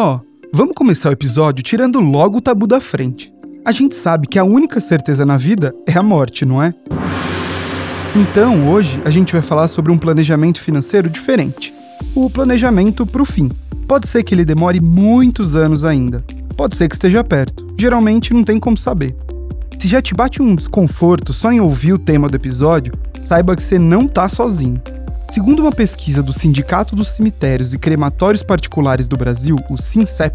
Ó, oh, vamos começar o episódio tirando logo o tabu da frente. A gente sabe que a única certeza na vida é a morte, não é? Então, hoje a gente vai falar sobre um planejamento financeiro diferente. O planejamento para o fim. Pode ser que ele demore muitos anos ainda. Pode ser que esteja perto. Geralmente não tem como saber. Se já te bate um desconforto só em ouvir o tema do episódio, saiba que você não está sozinho. Segundo uma pesquisa do Sindicato dos Cemitérios e Crematórios Particulares do Brasil, o SINCEP,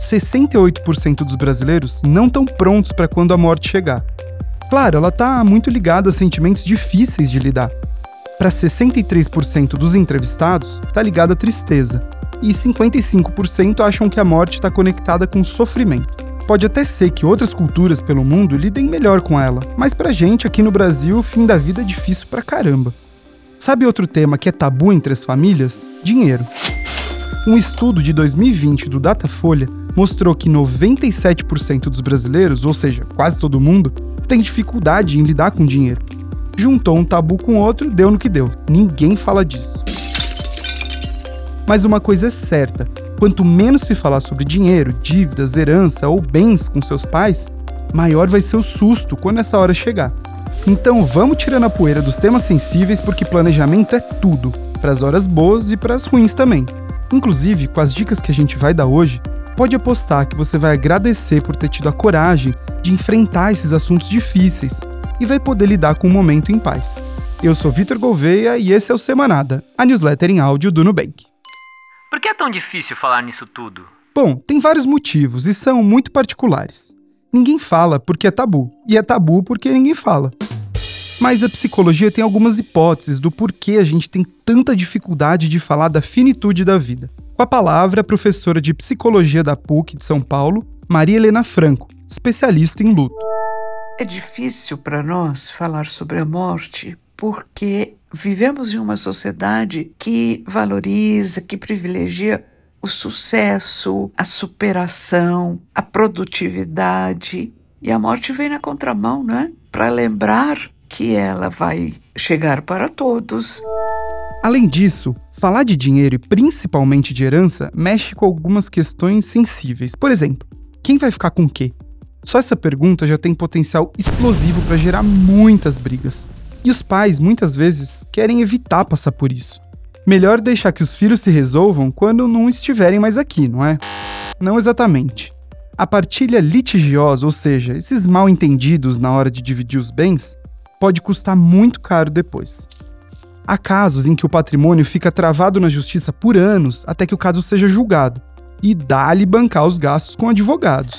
68% dos brasileiros não estão prontos para quando a morte chegar. Claro, ela está muito ligada a sentimentos difíceis de lidar. Para 63% dos entrevistados, está ligada à tristeza, e 55% acham que a morte está conectada com sofrimento. Pode até ser que outras culturas pelo mundo lidem melhor com ela, mas pra gente aqui no Brasil o fim da vida é difícil pra caramba. Sabe outro tema que é tabu entre as famílias? Dinheiro. Um estudo de 2020 do Datafolha mostrou que 97% dos brasileiros, ou seja, quase todo mundo, tem dificuldade em lidar com dinheiro. Juntou um tabu com outro, deu no que deu. Ninguém fala disso. Mas uma coisa é certa: quanto menos se falar sobre dinheiro, dívidas, herança ou bens com seus pais, maior vai ser o susto quando essa hora chegar. Então vamos tirando a poeira dos temas sensíveis porque planejamento é tudo, para as horas boas e para as ruins também. Inclusive, com as dicas que a gente vai dar hoje, pode apostar que você vai agradecer por ter tido a coragem de enfrentar esses assuntos difíceis e vai poder lidar com o momento em paz. Eu sou Vitor Gouveia e esse é o Semanada, a newsletter em áudio do Nubank. Por que é tão difícil falar nisso tudo? Bom, tem vários motivos e são muito particulares. Ninguém fala porque é tabu, e é tabu porque ninguém fala. Mas a psicologia tem algumas hipóteses do porquê a gente tem tanta dificuldade de falar da finitude da vida. Com a palavra, a professora de psicologia da PUC de São Paulo, Maria Helena Franco, especialista em luto. É difícil para nós falar sobre a morte porque vivemos em uma sociedade que valoriza, que privilegia o sucesso, a superação, a produtividade. E a morte vem na contramão, né? Para lembrar que ela vai chegar para todos. Além disso, falar de dinheiro e principalmente de herança mexe com algumas questões sensíveis. Por exemplo, quem vai ficar com o quê? Só essa pergunta já tem potencial explosivo para gerar muitas brigas. E os pais, muitas vezes, querem evitar passar por isso. Melhor deixar que os filhos se resolvam quando não estiverem mais aqui, não é? Não exatamente. A partilha litigiosa, ou seja, esses mal entendidos na hora de dividir os bens, pode custar muito caro depois. Há casos em que o patrimônio fica travado na justiça por anos até que o caso seja julgado, e dá-lhe bancar os gastos com advogados.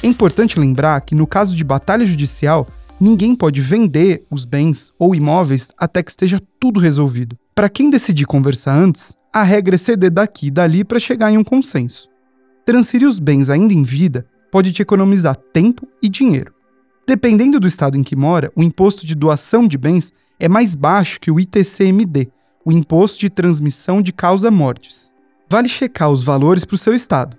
É importante lembrar que, no caso de batalha judicial, ninguém pode vender os bens ou imóveis até que esteja tudo resolvido. Para quem decidir conversar antes, a regra é ceder daqui e dali para chegar em um consenso. Transferir os bens ainda em vida pode te economizar tempo e dinheiro. Dependendo do estado em que mora, o imposto de doação de bens é mais baixo que o ITCMD, o Imposto de Transmissão de Causa Mortes. Vale checar os valores para o seu estado.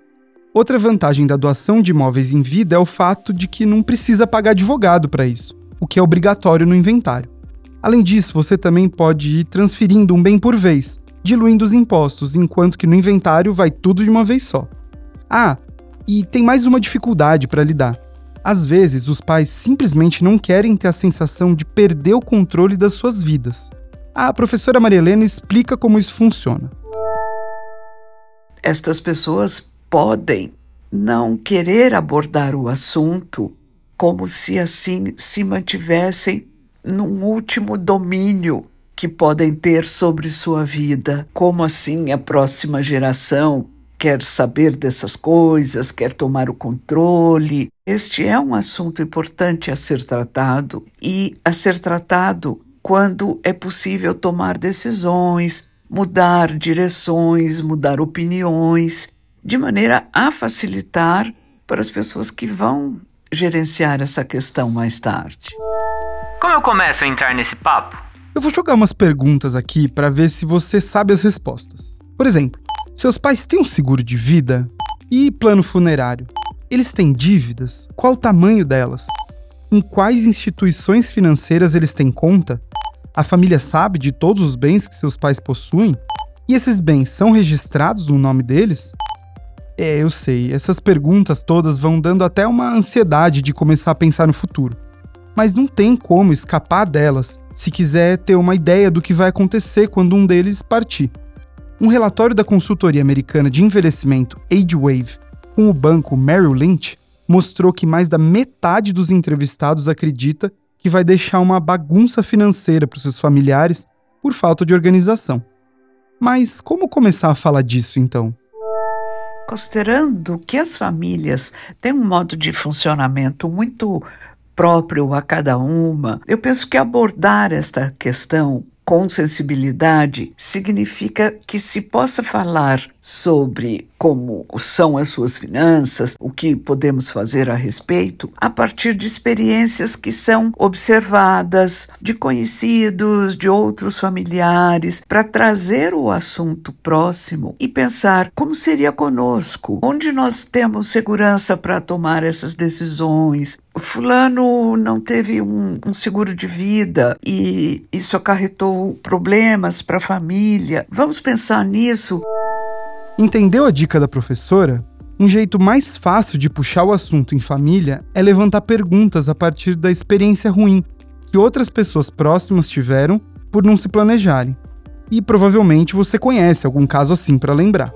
Outra vantagem da doação de imóveis em vida é o fato de que não precisa pagar advogado para isso, o que é obrigatório no inventário. Além disso, você também pode ir transferindo um bem por vez, diluindo os impostos, enquanto que no inventário vai tudo de uma vez só. Ah, e tem mais uma dificuldade para lidar. Às vezes, os pais simplesmente não querem ter a sensação de perder o controle das suas vidas. A professora Maria Helena explica como isso funciona. Estas pessoas podem não querer abordar o assunto como se assim se mantivessem num último domínio que podem ter sobre sua vida. Como assim a próxima geração quer saber dessas coisas, quer tomar o controle. Este é um assunto importante a ser tratado e a ser tratado quando é possível tomar decisões, mudar direções, mudar opiniões, de maneira a facilitar para as pessoas que vão gerenciar essa questão mais tarde. Como eu começo a entrar nesse papo? Eu vou jogar umas perguntas aqui para ver se você sabe as respostas. Por exemplo, seus pais têm um seguro de vida? E plano funerário? Eles têm dívidas? Qual o tamanho delas? Em quais instituições financeiras eles têm conta? A família sabe de todos os bens que seus pais possuem? E esses bens são registrados no nome deles? É, eu sei, essas perguntas todas vão dando até uma ansiedade de começar a pensar no futuro. Mas não tem como escapar delas se quiser ter uma ideia do que vai acontecer quando um deles partir. Um relatório da consultoria americana de envelhecimento AgeWave com o banco Merrill Lynch mostrou que mais da metade dos entrevistados acredita que vai deixar uma bagunça financeira para seus familiares por falta de organização. Mas como começar a falar disso então? Considerando que as famílias têm um modo de funcionamento muito próprio a cada uma, eu penso que abordar esta questão com sensibilidade significa que se possa falar sobre como são as suas finanças, o que podemos fazer a respeito, a partir de experiências que são observadas de conhecidos, de outros familiares, para trazer o assunto próximo e pensar como seria conosco, onde nós temos segurança para tomar essas decisões. Fulano não teve um, um seguro de vida e isso acarretou problemas para a família. Vamos pensar nisso. Entendeu a dica da professora? Um jeito mais fácil de puxar o assunto em família é levantar perguntas a partir da experiência ruim que outras pessoas próximas tiveram por não se planejarem. E provavelmente você conhece algum caso assim para lembrar.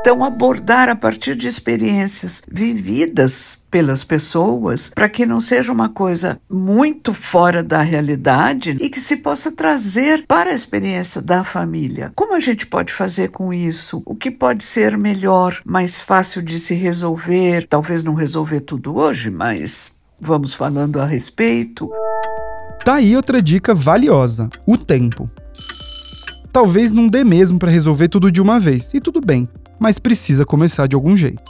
Então, abordar a partir de experiências vividas pelas pessoas, para que não seja uma coisa muito fora da realidade e que se possa trazer para a experiência da família. Como a gente pode fazer com isso? O que pode ser melhor, mais fácil de se resolver? Talvez não resolver tudo hoje, mas vamos falando a respeito. Tá aí outra dica valiosa: o tempo. Talvez não dê mesmo para resolver tudo de uma vez, e tudo bem mas precisa começar de algum jeito.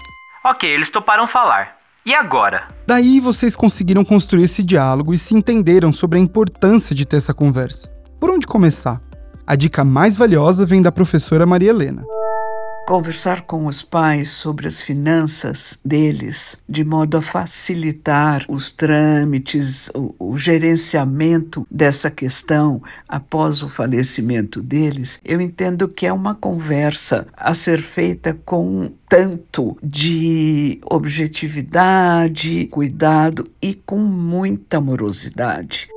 Ok, eles toparam falar. E agora? Daí vocês conseguiram construir esse diálogo e se entenderam sobre a importância de ter essa conversa. Por onde começar? A dica mais valiosa vem da professora Maria Helena conversar com os pais sobre as finanças deles, de modo a facilitar os trâmites, o, o, gerenciamento dessa questão após o falecimento deles, eu entendo que é uma conversa a ser feita com tanto de objetividade, cuidado e com muita amorosidade.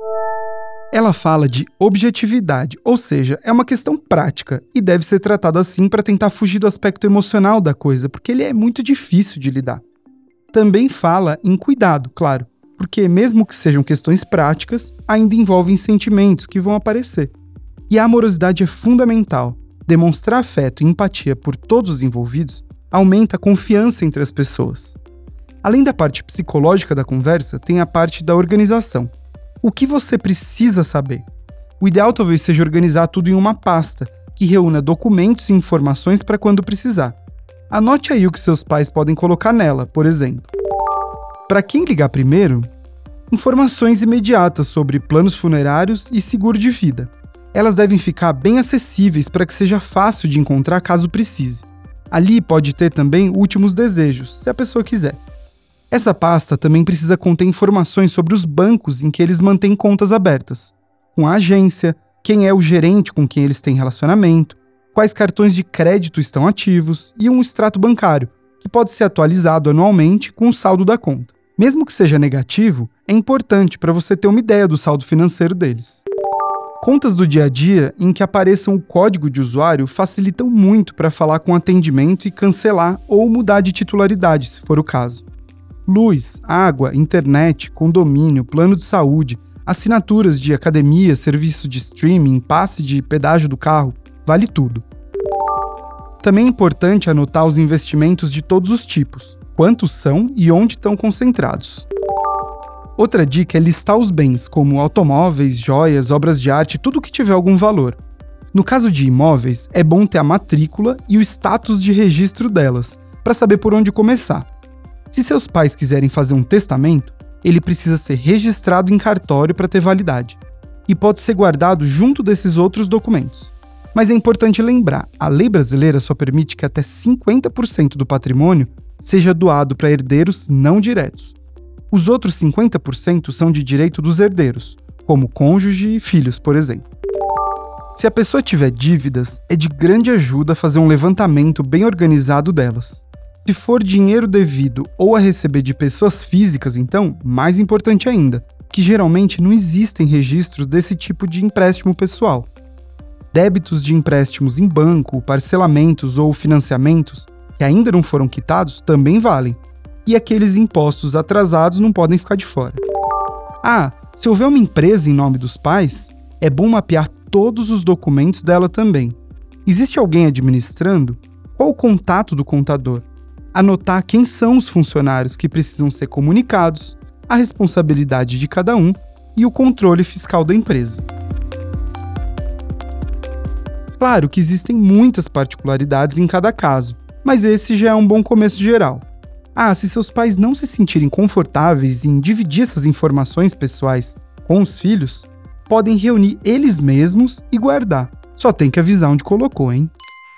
Ela fala de objetividade, ou seja, é uma questão prática e deve ser tratada assim para tentar fugir do aspecto emocional da coisa, porque ele é muito difícil de lidar. Também fala em cuidado, claro, porque mesmo que sejam questões práticas, ainda envolvem sentimentos que vão aparecer. E a amorosidade é fundamental. Demonstrar afeto e empatia por todos os envolvidos aumenta a confiança entre as pessoas. Além da parte psicológica da conversa, tem a parte da organização o que você precisa saber? O ideal talvez seja organizar tudo em uma pasta, que reúna documentos e informações para quando precisar. Anote aí o que seus pais podem colocar nela, por exemplo. Para quem ligar primeiro, informações imediatas sobre planos funerários e seguro de vida. Elas devem ficar bem acessíveis para que seja fácil de encontrar caso precise. Ali pode ter também últimos desejos, se a pessoa quiser. Essa pasta também precisa conter informações sobre os bancos em que eles mantêm contas abertas, com a agência, quem é o gerente com quem eles têm relacionamento, quais cartões de crédito estão ativos e um extrato bancário, que pode ser atualizado anualmente com o saldo da conta. Mesmo que seja negativo, é importante para você ter uma ideia do saldo financeiro deles. Contas do dia a dia em que apareçam o código de usuário facilitam muito para falar com atendimento e cancelar ou mudar de titularidade, se for o caso luz, água, internet, condomínio, plano de saúde, assinaturas de academia, serviço de streaming, passe de pedágio do carro, vale tudo. Também é importante anotar os investimentos de todos os tipos, quantos são e onde estão concentrados. Outra dica é listar os bens, como automóveis, joias, obras de arte, tudo que tiver algum valor. No caso de imóveis, é bom ter a matrícula e o status de registro delas, para saber por onde começar. Se seus pais quiserem fazer um testamento, ele precisa ser registrado em cartório para ter validade e pode ser guardado junto desses outros documentos. Mas é importante lembrar, a lei brasileira só permite que até 50% do patrimônio seja doado para herdeiros não diretos. Os outros 50% são de direito dos herdeiros, como cônjuge e filhos, por exemplo. Se a pessoa tiver dívidas, é de grande ajuda fazer um levantamento bem organizado delas. Se for dinheiro devido ou a receber de pessoas físicas, então, mais importante ainda, que geralmente não existem registros desse tipo de empréstimo pessoal. Débitos de empréstimos em banco, parcelamentos ou financiamentos que ainda não foram quitados também valem. E aqueles impostos atrasados não podem ficar de fora. Ah, se houver uma empresa em nome dos pais, é bom mapear todos os documentos dela também. Existe alguém administrando? Qual o contato do contador? Anotar quem são os funcionários que precisam ser comunicados, a responsabilidade de cada um e o controle fiscal da empresa. Claro que existem muitas particularidades em cada caso, mas esse já é um bom começo geral. Ah, se seus pais não se sentirem confortáveis em dividir essas informações pessoais com os filhos, podem reunir eles mesmos e guardar. Só tem que avisar onde colocou, hein?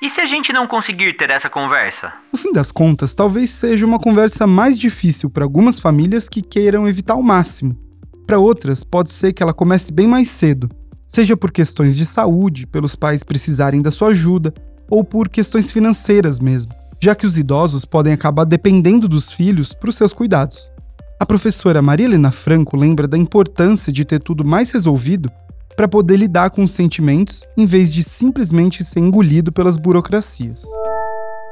E se a gente não conseguir ter essa conversa? No fim das contas, talvez seja uma conversa mais difícil para algumas famílias que queiram evitar ao máximo. Para outras, pode ser que ela comece bem mais cedo, seja por questões de saúde, pelos pais precisarem da sua ajuda, ou por questões financeiras mesmo, já que os idosos podem acabar dependendo dos filhos para os seus cuidados. A professora Maria Helena Franco lembra da importância de ter tudo mais resolvido para poder lidar com os sentimentos em vez de simplesmente ser engolido pelas burocracias.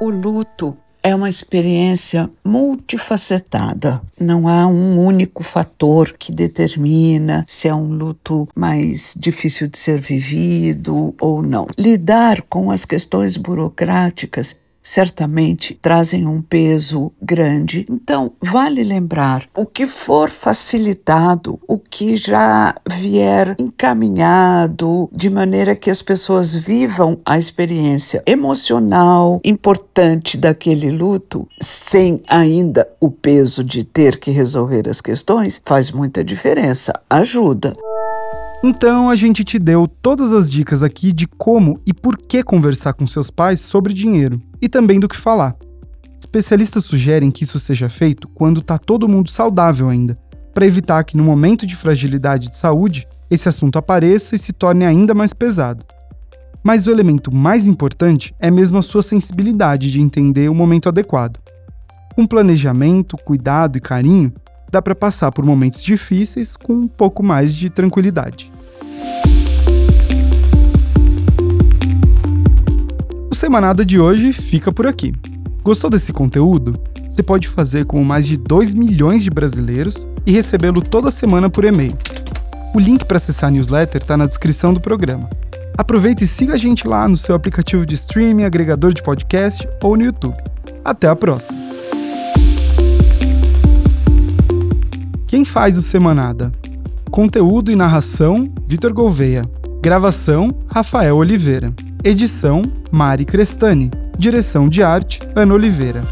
O luto é uma experiência multifacetada. Não há um único fator que determina se é um luto mais difícil de ser vivido ou não. Lidar com as questões burocráticas certamente trazem um peso grande. Então, vale lembrar: o que for facilitado, o que já vier encaminhado, de maneira que as pessoas vivam a experiência emocional importante daquele luto, sem ainda o peso de ter que resolver as questões, faz muita diferença, ajuda. Então a gente te deu todas as dicas aqui de como e por que conversar com seus pais sobre dinheiro e também do que falar. Especialistas sugerem que isso seja feito quando está todo mundo saudável ainda, para evitar que no momento de fragilidade de saúde esse assunto apareça e se torne ainda mais pesado. Mas o elemento mais importante é mesmo a sua sensibilidade de entender o momento adequado. Com planejamento, cuidado e carinho, dá para passar por momentos difíceis com um pouco mais de tranquilidade. O Semanada de hoje fica por aqui. Gostou desse conteúdo? Você pode fazer como mais de 2 milhões de brasileiros e recebê-lo toda semana por e-mail. O link para acessar a newsletter está na descrição do programa. Aproveite e siga a gente lá no seu aplicativo de streaming, agregador de podcast ou no YouTube. Até a próxima! Quem faz o Semanada? Conteúdo e narração: Vitor Gouveia. Gravação: Rafael Oliveira. Edição: Mari Crestani. Direção de arte: Ana Oliveira.